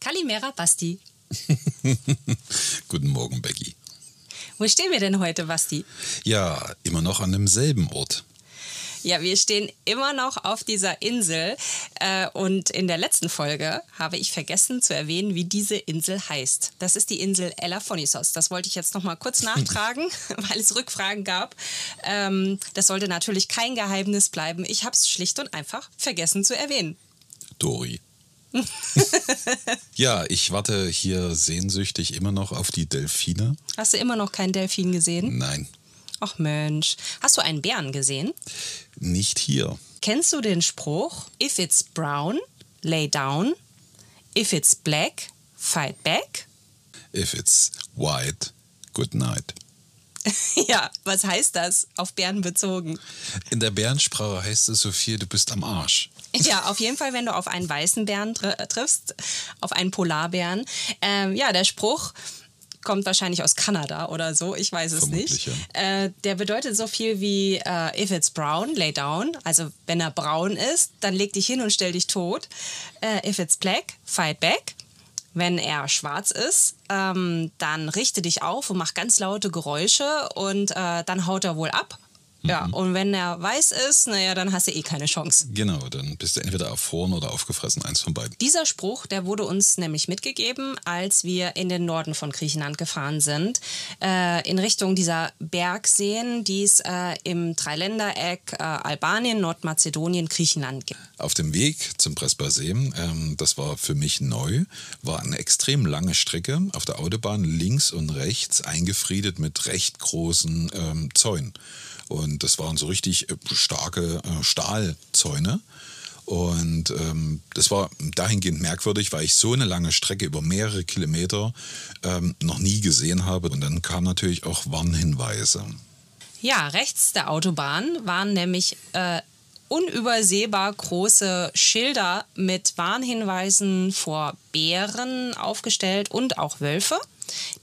Kalimera Basti. Guten Morgen, Becky. Wo stehen wir denn heute, Basti? Ja, immer noch an demselben Ort. Ja, wir stehen immer noch auf dieser Insel. Äh, und in der letzten Folge habe ich vergessen zu erwähnen, wie diese Insel heißt. Das ist die Insel Elaphonisos. Das wollte ich jetzt noch mal kurz nachtragen, weil es Rückfragen gab. Ähm, das sollte natürlich kein Geheimnis bleiben. Ich habe es schlicht und einfach vergessen zu erwähnen. Dori. ja, ich warte hier sehnsüchtig immer noch auf die Delfine. Hast du immer noch keinen Delfin gesehen? Nein. Ach Mensch, hast du einen Bären gesehen? Nicht hier. Kennst du den Spruch, if it's brown, lay down, if it's black, fight back? If it's white, good night. ja, was heißt das auf Bären bezogen? In der Bärensprache heißt es so viel, du bist am Arsch. Ja, auf jeden Fall, wenn du auf einen weißen Bären triffst, auf einen Polarbären. Ähm, ja, der Spruch, kommt wahrscheinlich aus Kanada oder so, ich weiß es Vermutlich, nicht. Ja. Äh, der bedeutet so viel wie äh, if it's brown, lay down. Also wenn er braun ist, dann leg dich hin und stell dich tot. Äh, if it's black, fight back. Wenn er schwarz ist, ähm, dann richte dich auf und mach ganz laute Geräusche und äh, dann haut er wohl ab ja, mhm. und wenn er weiß ist, naja, dann hast du eh keine Chance. Genau, dann bist du entweder erfroren oder aufgefressen, eins von beiden. Dieser Spruch, der wurde uns nämlich mitgegeben, als wir in den Norden von Griechenland gefahren sind, äh, in Richtung dieser Bergseen, die es äh, im Dreiländereck äh, Albanien, Nordmazedonien, Griechenland gibt. Auf dem Weg zum Prespa-See, ähm, das war für mich neu, war eine extrem lange Strecke auf der Autobahn links und rechts eingefriedet mit recht großen ähm, Zäunen. Und das waren so richtig äh, starke äh, Stahlzäune. Und ähm, das war dahingehend merkwürdig, weil ich so eine lange Strecke über mehrere Kilometer ähm, noch nie gesehen habe. Und dann kamen natürlich auch Warnhinweise. Ja, rechts der Autobahn waren nämlich äh, unübersehbar große Schilder mit Warnhinweisen vor Bären aufgestellt und auch Wölfe,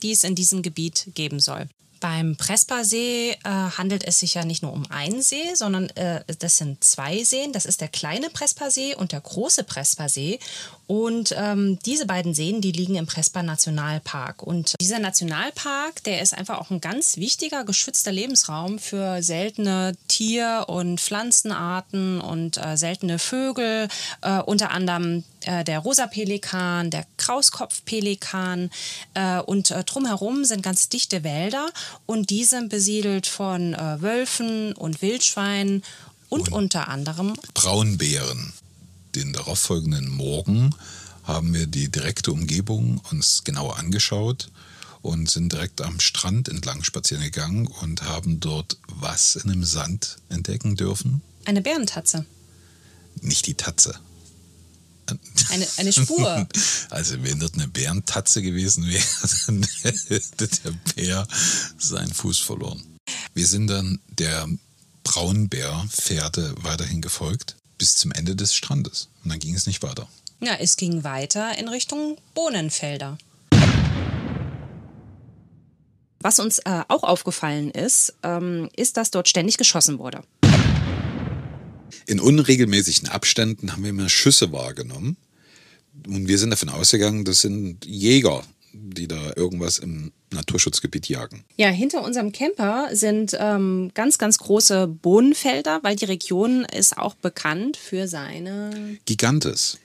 die es in diesem Gebiet geben soll. Beim Prespa-See äh, handelt es sich ja nicht nur um einen See, sondern äh, das sind zwei Seen. Das ist der kleine Prespa-See und der große Prespa-See. Und ähm, diese beiden Seen, die liegen im Prespa Nationalpark. Und dieser Nationalpark, der ist einfach auch ein ganz wichtiger geschützter Lebensraum für seltene Tier- und Pflanzenarten und äh, seltene Vögel, äh, unter anderem äh, der Rosa-Pelikan, der Krauskopfpelikan äh, und äh, drumherum sind ganz dichte Wälder und die sind besiedelt von äh, Wölfen und Wildschweinen und, und unter anderem Braunbären den darauffolgenden Morgen haben wir die direkte Umgebung uns genauer angeschaut und sind direkt am Strand entlang spazieren gegangen und haben dort was in dem Sand entdecken dürfen. Eine Bärentatze. Nicht die Tatze. Eine, eine Spur. Also wenn dort eine Bärentatze gewesen wäre, dann hätte der Bär seinen Fuß verloren. Wir sind dann der Braunbärfährte weiterhin gefolgt bis zum Ende des Strandes. Und dann ging es nicht weiter. Ja, es ging weiter in Richtung Bohnenfelder. Was uns äh, auch aufgefallen ist, ähm, ist, dass dort ständig geschossen wurde. In unregelmäßigen Abständen haben wir immer Schüsse wahrgenommen. Und wir sind davon ausgegangen, das sind Jäger, die da irgendwas im Naturschutzgebiet jagen. Ja, hinter unserem Camper sind ähm, ganz, ganz große Bohnenfelder, weil die Region ist auch bekannt für seine Gigantes.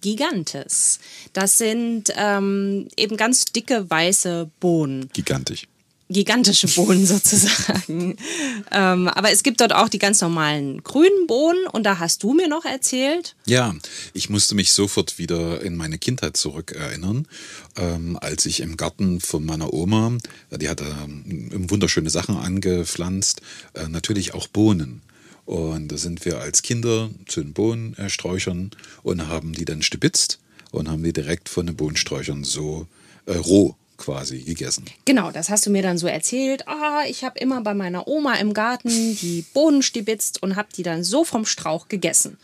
Gigantes. Das sind ähm, eben ganz dicke weiße Bohnen. Gigantisch. Gigantische Bohnen sozusagen. ähm, aber es gibt dort auch die ganz normalen grünen Bohnen und da hast du mir noch erzählt. Ja, ich musste mich sofort wieder in meine Kindheit zurückerinnern, ähm, als ich im Garten von meiner Oma, die hatte ähm, wunderschöne Sachen angepflanzt, äh, natürlich auch Bohnen. Und da sind wir als Kinder zu den Bohnensträuchern und haben die dann stibitzt und haben die direkt von den Bohnensträuchern so äh, roh quasi gegessen. Genau, das hast du mir dann so erzählt. Ah, ich habe immer bei meiner Oma im Garten die Bohnen stibitzt und habe die dann so vom Strauch gegessen.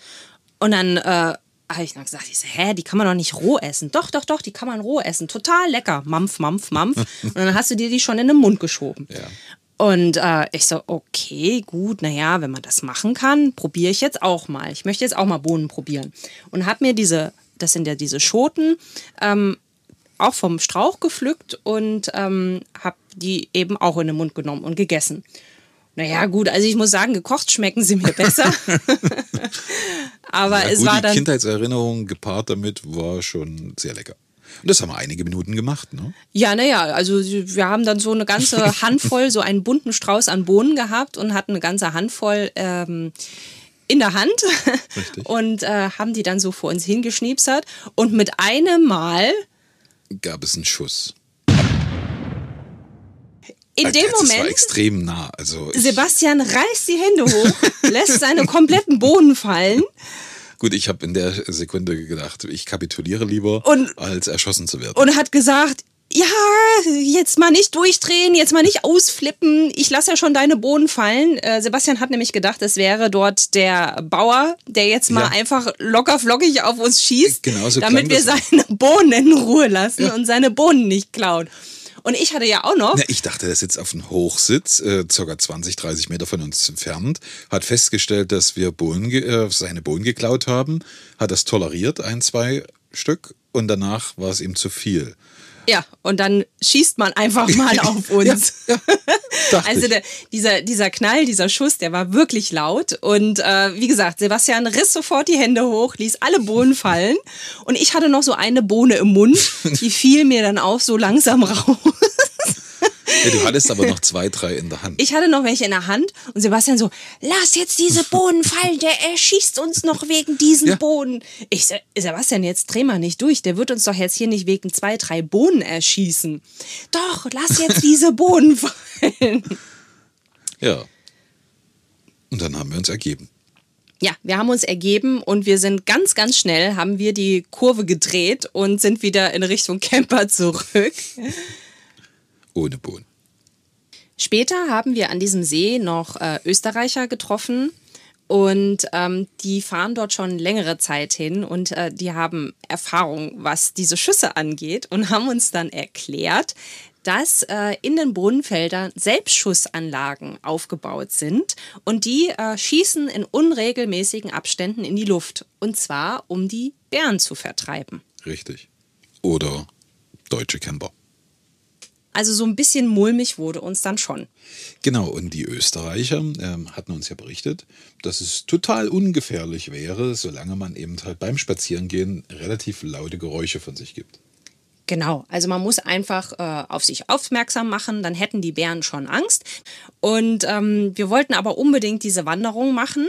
Und dann äh, habe ich dann gesagt, ich so, hä, die kann man doch nicht roh essen. Doch, doch, doch, die kann man roh essen. Total lecker. Mampf, mampf, mampf. und dann hast du dir die schon in den Mund geschoben. Ja. Und äh, ich so, okay, gut, naja, wenn man das machen kann, probiere ich jetzt auch mal. Ich möchte jetzt auch mal Bohnen probieren. Und habe mir diese, das sind ja diese Schoten, ähm, auch vom Strauch gepflückt und ähm, habe die eben auch in den Mund genommen und gegessen. Naja, gut, also ich muss sagen, gekocht schmecken sie mir besser. Aber Ja, es gut, war die dann. Kindheitserinnerung gepaart damit war schon sehr lecker. Und das haben wir einige Minuten gemacht, ne? Ja, naja, also wir haben dann so eine ganze Handvoll, so einen bunten Strauß an Bohnen gehabt und hatten eine ganze Handvoll ähm, in der Hand Richtig. und äh, haben die dann so vor uns hingeschniepsert. Und mit einem Mal, Gab es einen Schuss. in dem das war Moment, extrem nah. Also Sebastian reißt die Hände hoch, lässt seine kompletten Bohnen fallen. gut, ich habe in der Sekunde gedacht, ich kapituliere lieber, Und- als erschossen zu werden. und hat gesagt, ja, jetzt mal nicht durchdrehen, jetzt mal nicht ausflippen. Ich lasse ja schon deine Bohnen fallen. Äh, Sebastian hat nämlich gedacht, es wäre dort der Bauer, der jetzt mal Ja. einfach locker flockig auf uns schießt, Genau so damit wir seine Bohnen in Ruhe lassen und seine Bohnen nicht klauen. Und ich hatte ja auch noch, Na, ich dachte, der sitzt auf einem Hochsitz, äh, ca. 20, 30 Meter von uns entfernt, hat festgestellt, dass wir Bohnen, äh, seine Bohnen geklaut haben, hat das toleriert, ein, zwei Stück, und danach war es ihm zu viel. Ja, und dann schießt man einfach mal auf uns. Dachte Also ich. der, dieser, dieser Knall, dieser Schuss, der war wirklich laut. Und äh, wie gesagt, Sebastian riss sofort die Hände hoch, ließ alle Bohnen fallen. Und ich hatte noch so eine Bohne im Mund, die fiel mir dann auch so langsam raus. Ja, du hattest aber noch zwei, drei in der Hand. Ich hatte noch welche in der Hand und Sebastian so, lass jetzt diese Bohnen fallen, der erschießt uns noch wegen diesen Ja. Bohnen. Ich so, Sebastian, jetzt dreh mal nicht durch, der wird uns doch jetzt hier nicht wegen zwei, drei Bohnen erschießen. Doch, lass jetzt diese Bohnen fallen. Ja. Und dann haben wir uns ergeben. Ja, wir haben uns ergeben und wir sind ganz, ganz schnell, haben wir die Kurve gedreht und sind wieder in Richtung Camper zurück. Ohne Bohnen. Später haben wir an diesem See noch äh, Österreicher getroffen und ähm, die fahren dort schon längere Zeit hin und äh, die haben Erfahrung, was diese Schüsse angeht und haben uns dann erklärt, dass äh, in den Brunnenfeldern Selbstschussanlagen aufgebaut sind und die äh, schießen in unregelmäßigen Abständen in die Luft und zwar um die Bären zu vertreiben. Richtig. Oder deutsche Camper. Also so ein bisschen mulmig wurde uns dann schon. Genau, und die Österreicher ähm, hatten uns ja berichtet, dass es total ungefährlich wäre, solange man eben halt beim Spazierengehen relativ laute Geräusche von sich gibt. Genau, also man muss einfach äh, auf sich aufmerksam machen, dann hätten die Bären schon Angst. Und ähm, wir wollten aber unbedingt diese Wanderung machen,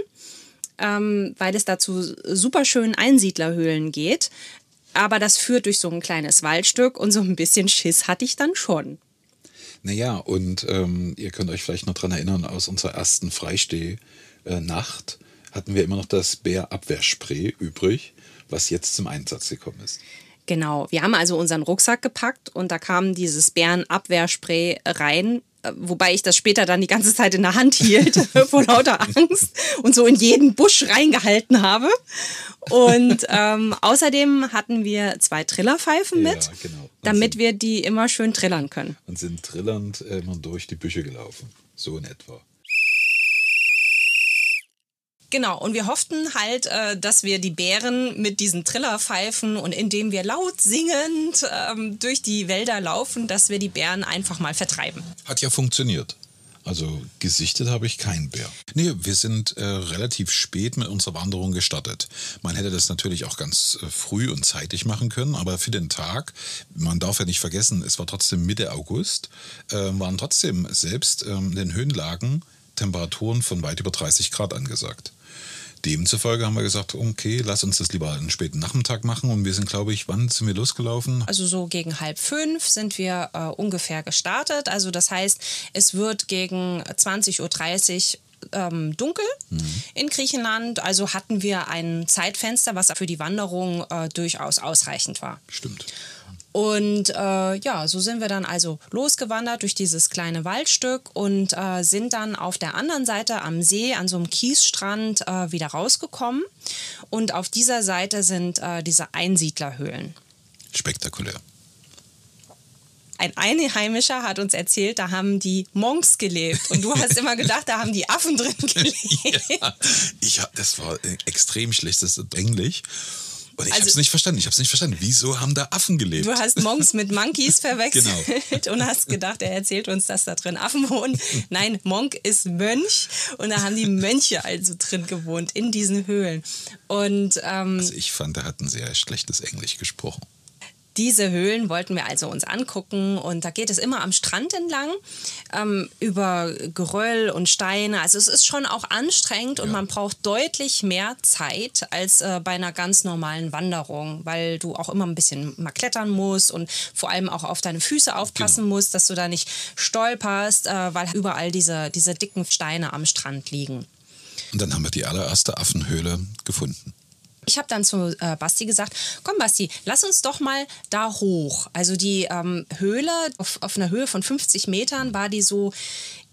ähm, weil es dazu super schönen Einsiedlerhöhlen geht. Aber das führt durch so ein kleines Waldstück und so ein bisschen Schiss hatte ich dann schon. Naja, und ähm, ihr könnt euch vielleicht noch daran erinnern, aus unserer ersten Freisteh-Nacht hatten wir immer noch das Bärabwehrspray übrig, was jetzt zum Einsatz gekommen ist. Genau, wir haben also unseren Rucksack gepackt und da kam dieses Bärenabwehrspray rein, äh, wobei ich das später dann die ganze Zeit in der Hand hielt, vor lauter Angst und so in jeden Busch reingehalten habe. Und ähm, außerdem hatten wir zwei Trillerpfeifen Ja, mit, genau. Damit sind- wir die immer schön trillern können. Und sind trillernd äh, immer durch die Büsche gelaufen. So in etwa. Genau, und wir hofften halt, äh, dass wir die Bären mit diesen Trillerpfeifen und indem wir laut singend ähm, durch die Wälder laufen, dass wir die Bären einfach mal vertreiben. Hat ja funktioniert. Also gesichtet habe ich keinen Bär. Nee, wir sind äh, relativ spät mit unserer Wanderung gestartet. Man hätte das natürlich auch ganz äh, früh und zeitig machen können, aber für den Tag, man darf ja nicht vergessen, es war trotzdem Mitte August, äh, waren trotzdem selbst ähm, in den Höhenlagen Temperaturen von weit über 30 Grad angesagt. Demzufolge haben wir gesagt, okay, lass uns das lieber einen späten Nachmittag machen. Und wir sind, glaube ich, wann sind wir losgelaufen? Also so gegen halb fünf sind wir äh, ungefähr gestartet. Also das heißt, es wird gegen 20.30 Uhr ähm, dunkel mhm. in Griechenland. Also hatten wir ein Zeitfenster, was für die Wanderung äh, durchaus ausreichend war. Stimmt. Und äh, ja, so sind wir dann also losgewandert durch dieses kleine Waldstück und äh, sind dann auf der anderen Seite am See an so einem Kiesstrand äh, wieder rausgekommen. Und auf dieser Seite sind äh, diese Einsiedlerhöhlen. Spektakulär. Ein Einheimischer hat uns erzählt, da haben die Monks gelebt. Und du hast immer gedacht, da haben die Affen drin gelebt. ja, ich, das war extrem schlechtes Englisch. Und ich also, habe es nicht verstanden. Ich habe es nicht verstanden. Wieso haben da Affen gelebt? Du hast Monks mit Monkeys verwechselt genau. und hast gedacht, er erzählt uns, dass da drin Affen wohnen. Nein, Monk ist Mönch und da haben die Mönche also drin gewohnt in diesen Höhlen. Und ähm, also ich fand, er hat ein sehr schlechtes Englisch gesprochen. Diese Höhlen wollten wir also uns angucken und da geht es immer am Strand entlang ähm, über Geröll und Steine. Also es ist schon auch anstrengend und ja. man braucht deutlich mehr Zeit als äh, bei einer ganz normalen Wanderung, weil du auch immer ein bisschen mal klettern musst und vor allem auch auf deine Füße aufpassen genau. musst, dass du da nicht stolperst, äh, weil überall diese, diese dicken Steine am Strand liegen. Und dann haben wir die allererste Affenhöhle gefunden ich habe dann zu äh, Basti gesagt, komm Basti, lass uns doch mal da hoch. Also die ähm, Höhle, auf, auf einer Höhe von 50 Metern war die so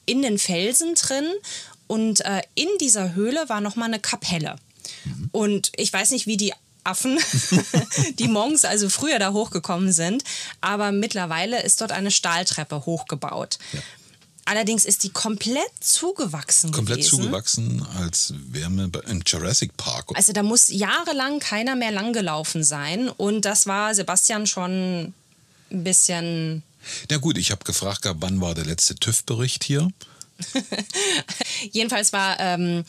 in den Felsen drin und äh, in dieser Höhle war nochmal eine Kapelle. Mhm. Und ich weiß nicht, wie die Affen, die Monks also früher da hochgekommen sind, aber mittlerweile ist dort eine Stahltreppe hochgebaut. Ja. Allerdings ist die komplett zugewachsen. Komplett gewesen. zugewachsen, als wäre man im Jurassic Park. Also da muss jahrelang keiner mehr langgelaufen sein. Und das war Sebastian schon ein bisschen. Na gut, ich habe gefragt, wann war der letzte TÜV-Bericht hier? Jedenfalls war ähm,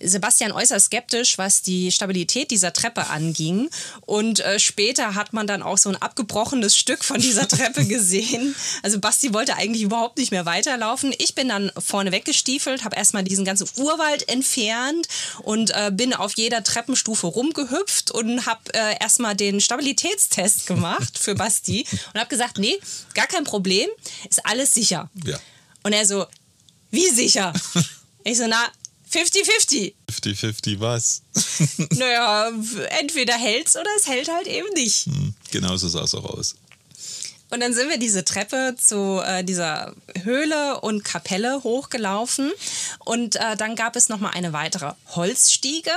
Sebastian äußerst skeptisch, was die Stabilität dieser Treppe anging. Und äh, später hat man dann auch so ein abgebrochenes Stück von dieser Treppe gesehen. Also Basti wollte eigentlich überhaupt nicht mehr weiterlaufen. Ich bin dann vorne weggestiefelt, habe erstmal diesen ganzen Urwald entfernt und äh, bin auf jeder Treppenstufe rumgehüpft und habe äh, erstmal den Stabilitätstest gemacht für Basti und habe gesagt, nee, gar kein Problem, ist alles sicher. Ja. Und er so, wie sicher? ich so, na, 50-50. 50-50 was? naja, entweder hält's oder es hält halt eben nicht. Hm, genau so sah es auch aus. Und dann sind wir diese Treppe zu äh, dieser Höhle und Kapelle hochgelaufen. Und äh, dann gab es nochmal eine weitere Holzstiege.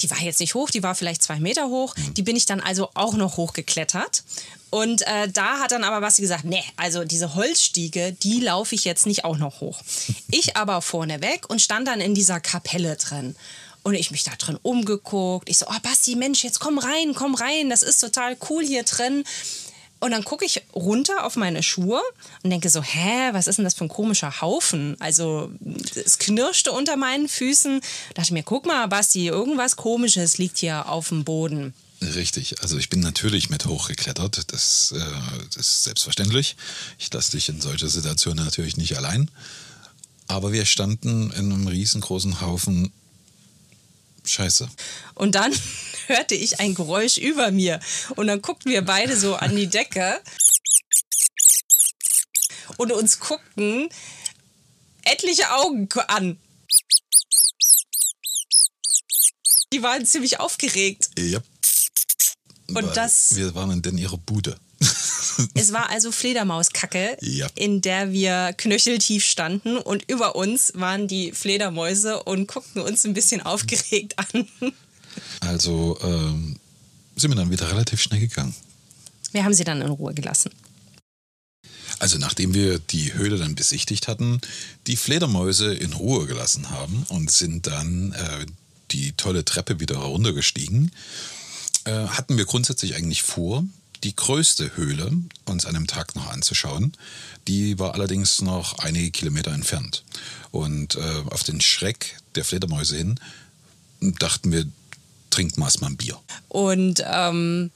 Die war jetzt nicht hoch, die war vielleicht zwei Meter hoch. Die bin ich dann also auch noch hochgeklettert. Und äh, da hat dann aber Basti gesagt, nee, also diese Holzstiege, die laufe ich jetzt nicht auch noch hoch. Ich aber vorne weg und stand dann in dieser Kapelle drin. Und ich mich da drin umgeguckt. Ich so, oh Basti, Mensch, jetzt komm rein, komm rein, das ist total cool hier drin. Und dann gucke ich runter auf meine Schuhe und denke so, hä, was ist denn das für ein komischer Haufen? Also es knirschte unter meinen Füßen. Da dachte mir, guck mal, Basti, irgendwas Komisches liegt hier auf dem Boden. Richtig, also ich bin natürlich mit hochgeklettert, das, äh, das ist selbstverständlich. Ich lasse dich in solche Situationen natürlich nicht allein. Aber wir standen in einem riesengroßen Haufen Scheiße. Und dann hörte ich ein Geräusch über mir. Und dann guckten wir beide so an die Decke und uns guckten etliche Augen an. Die waren ziemlich aufgeregt. Ja. Und das. Wir waren denn ihre Bude. es war also Fledermauskacke, ja. in der wir knöcheltief standen und über uns waren die Fledermäuse und guckten uns ein bisschen aufgeregt an. Also ähm, sind wir dann wieder relativ schnell gegangen. Wir haben sie dann in Ruhe gelassen. Also nachdem wir die Höhle dann besichtigt hatten, die Fledermäuse in Ruhe gelassen haben und sind dann äh, die tolle Treppe wieder heruntergestiegen äh, hatten wir grundsätzlich eigentlich vor, die größte Höhle uns an dem Tag noch anzuschauen. Die war allerdings noch einige Kilometer entfernt. Und äh, auf den Schreck der Fledermäuse hin dachten wir, trinken wir erstmal ein Bier. Und ähm,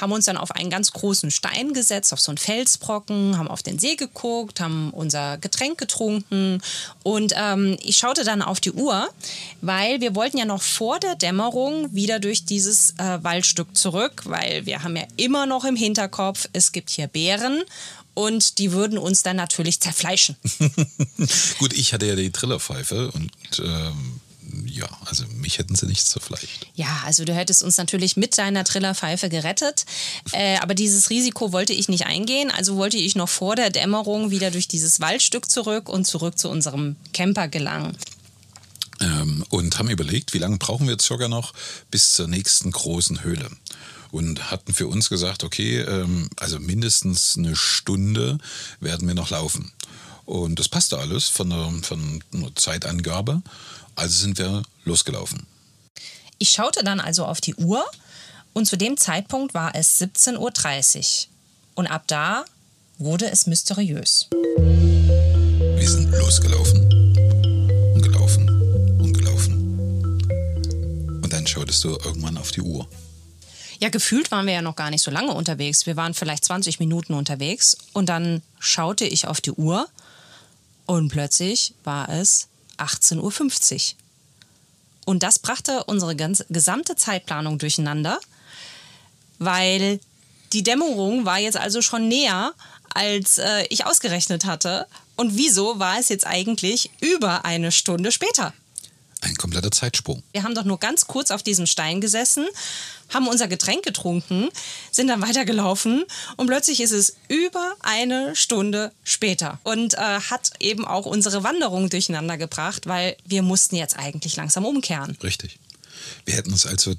haben uns dann auf einen ganz großen Stein gesetzt, auf so einen Felsbrocken, haben auf den See geguckt, haben unser Getränk getrunken und ähm, ich schaute dann auf die Uhr, weil wir wollten ja noch vor der Dämmerung wieder durch dieses äh, Waldstück zurück, weil wir haben ja immer noch im Hinterkopf, es gibt hier Bären und die würden uns dann natürlich zerfleischen. Gut, ich hatte ja die Trillerpfeife und ähm, ja, also mich hätten sie nicht zerfleischt. Ja, also du hättest uns natürlich mit deiner Trillerpfeife gerettet, äh, aber dieses Risiko wollte ich nicht eingehen, also wollte ich noch vor der Dämmerung wieder durch dieses Waldstück zurück und zurück zu unserem Camper gelangen. Ähm, und haben überlegt, wie lange brauchen wir circa noch bis zur nächsten großen Höhle und hatten für uns gesagt, okay, ähm, also mindestens eine Stunde werden wir noch laufen. Und das passte alles von der, von der Zeitangabe. Also sind wir losgelaufen. Ich schaute dann also auf die Uhr und zu dem Zeitpunkt war es 17.30 Uhr. Und ab da wurde es mysteriös. Wir sind losgelaufen und gelaufen und gelaufen. Und dann schautest du irgendwann auf die Uhr. Ja, gefühlt waren wir ja noch gar nicht so lange unterwegs. Wir waren vielleicht 20 Minuten unterwegs und dann schaute ich auf die Uhr und plötzlich war es 18.50 Uhr. Und das brachte unsere ganze, gesamte Zeitplanung durcheinander, weil die Dämmerung war jetzt also schon näher, als äh, ich ausgerechnet hatte. Und wieso war es jetzt eigentlich über eine Stunde später? Ein kompletter Zeitsprung. Wir haben doch nur ganz kurz auf diesem Stein gesessen, haben unser Getränk getrunken, sind dann weitergelaufen und plötzlich ist es über eine Stunde später und äh, hat eben auch unsere Wanderung durcheinander gebracht, weil wir mussten jetzt eigentlich langsam umkehren. Richtig. Wir hätten es also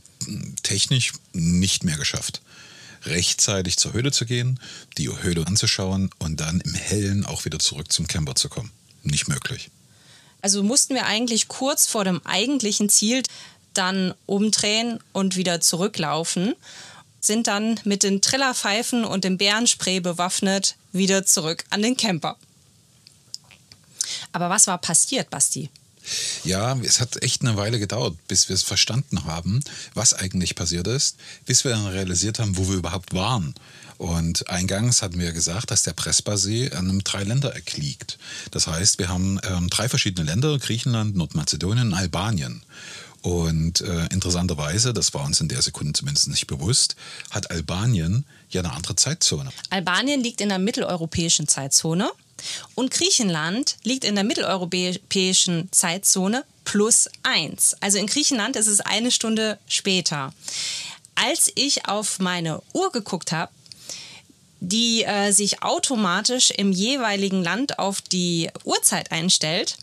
technisch nicht mehr geschafft rechtzeitig zur Höhle zu gehen, die Höhle anzuschauen und dann im Hellen auch wieder zurück zum Camper zu kommen. Nicht möglich. Also mussten wir eigentlich kurz vor dem eigentlichen Ziel dann umdrehen und wieder zurücklaufen, sind dann mit den Trillerpfeifen und dem Bärenspray bewaffnet wieder zurück an den Camper. Aber was war passiert, Basti? Ja, es hat echt eine Weile gedauert, bis wir es verstanden haben, was eigentlich passiert ist, bis wir dann realisiert haben, wo wir überhaupt waren. Und eingangs hatten wir gesagt, dass der Prespa-See an einem Dreiländereck liegt. Das heißt, wir haben ähm, drei verschiedene Länder, Griechenland, Nordmazedonien und Albanien. Und äh, interessanterweise, das war uns in der Sekunde zumindest nicht bewusst, hat Albanien ja eine andere Zeitzone. Albanien liegt in der mitteleuropäischen Zeitzone und Griechenland liegt in der mitteleuropäischen Zeitzone plus eins. Also in Griechenland ist es eine Stunde später. Als ich auf meine Uhr geguckt habe, die äh, sich automatisch im jeweiligen Land auf die Uhrzeit einstellt,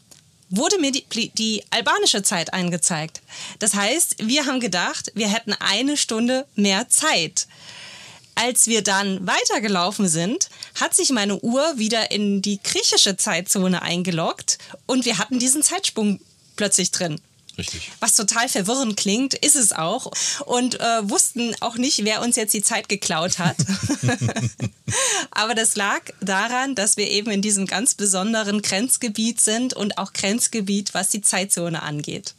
wurde mir die, die, albanische Zeit angezeigt. Das heißt, wir haben gedacht, wir hätten eine Stunde mehr Zeit. Als wir dann weitergelaufen sind, hat sich meine Uhr wieder in die griechische Zeitzone eingeloggt und wir hatten diesen Zeitsprung plötzlich drin. Richtig. Was total verwirrend klingt, ist es auch. Und äh, wussten auch nicht, wer uns jetzt die Zeit geklaut hat. Aber das lag daran, dass wir eben in diesem ganz besonderen Grenzgebiet sind und auch Grenzgebiet, was die Zeitzone angeht.